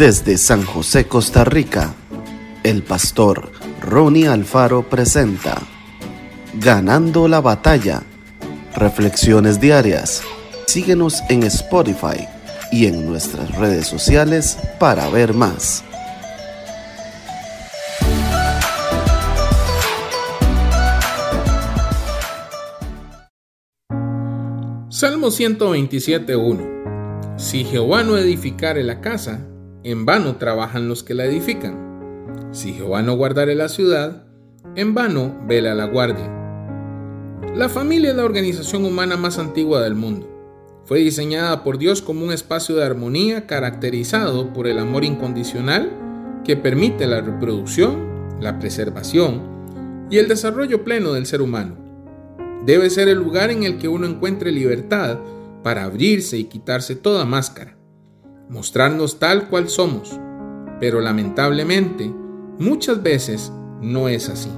Desde San José, Costa Rica, el pastor Ronnie Alfaro presenta Ganando la batalla. Reflexiones diarias. Síguenos en Spotify y en nuestras redes sociales para ver más. Salmo 127.1 Si Jehová no edificare la casa, en vano trabajan los que la edifican. Si Jehová no guardare la ciudad, en vano vela la guardia. La familia es la organización humana más antigua del mundo. Fue diseñada por Dios como un espacio de armonía caracterizado por el amor incondicional que permite la reproducción, la preservación y el desarrollo pleno del ser humano. Debe ser el lugar en el que uno encuentre libertad para abrirse y quitarse toda máscara mostrarnos tal cual somos, pero lamentablemente muchas veces no es así.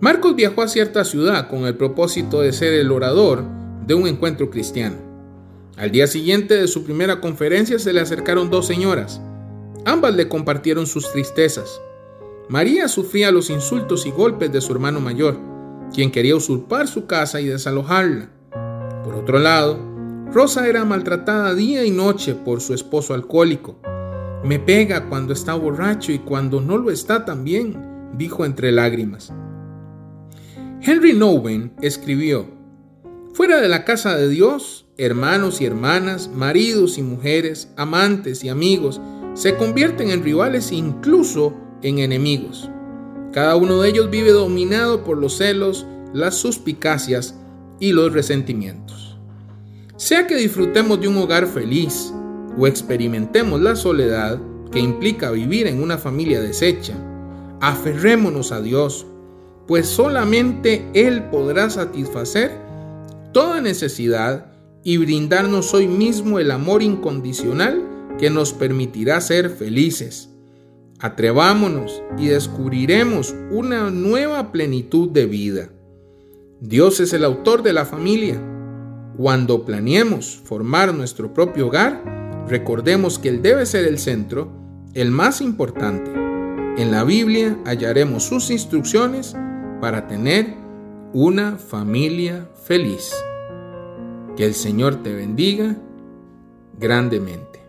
Marcos viajó a cierta ciudad con el propósito de ser el orador de un encuentro cristiano. Al día siguiente de su primera conferencia se le acercaron dos señoras. Ambas le compartieron sus tristezas. María sufría los insultos y golpes de su hermano mayor, quien quería usurpar su casa y desalojarla. Por otro lado, Rosa era maltratada día y noche por su esposo alcohólico. Me pega cuando está borracho y cuando no lo está también, dijo entre lágrimas. Henry Nowen escribió, Fuera de la casa de Dios, hermanos y hermanas, maridos y mujeres, amantes y amigos, se convierten en rivales incluso en enemigos. Cada uno de ellos vive dominado por los celos, las suspicacias y los resentimientos. Sea que disfrutemos de un hogar feliz o experimentemos la soledad que implica vivir en una familia deshecha, aferrémonos a Dios, pues solamente Él podrá satisfacer toda necesidad y brindarnos hoy mismo el amor incondicional que nos permitirá ser felices. Atrevámonos y descubriremos una nueva plenitud de vida. Dios es el autor de la familia cuando planeemos formar nuestro propio hogar, recordemos que Él debe ser el centro, el más importante. En la Biblia hallaremos sus instrucciones para tener una familia feliz. Que el Señor te bendiga grandemente.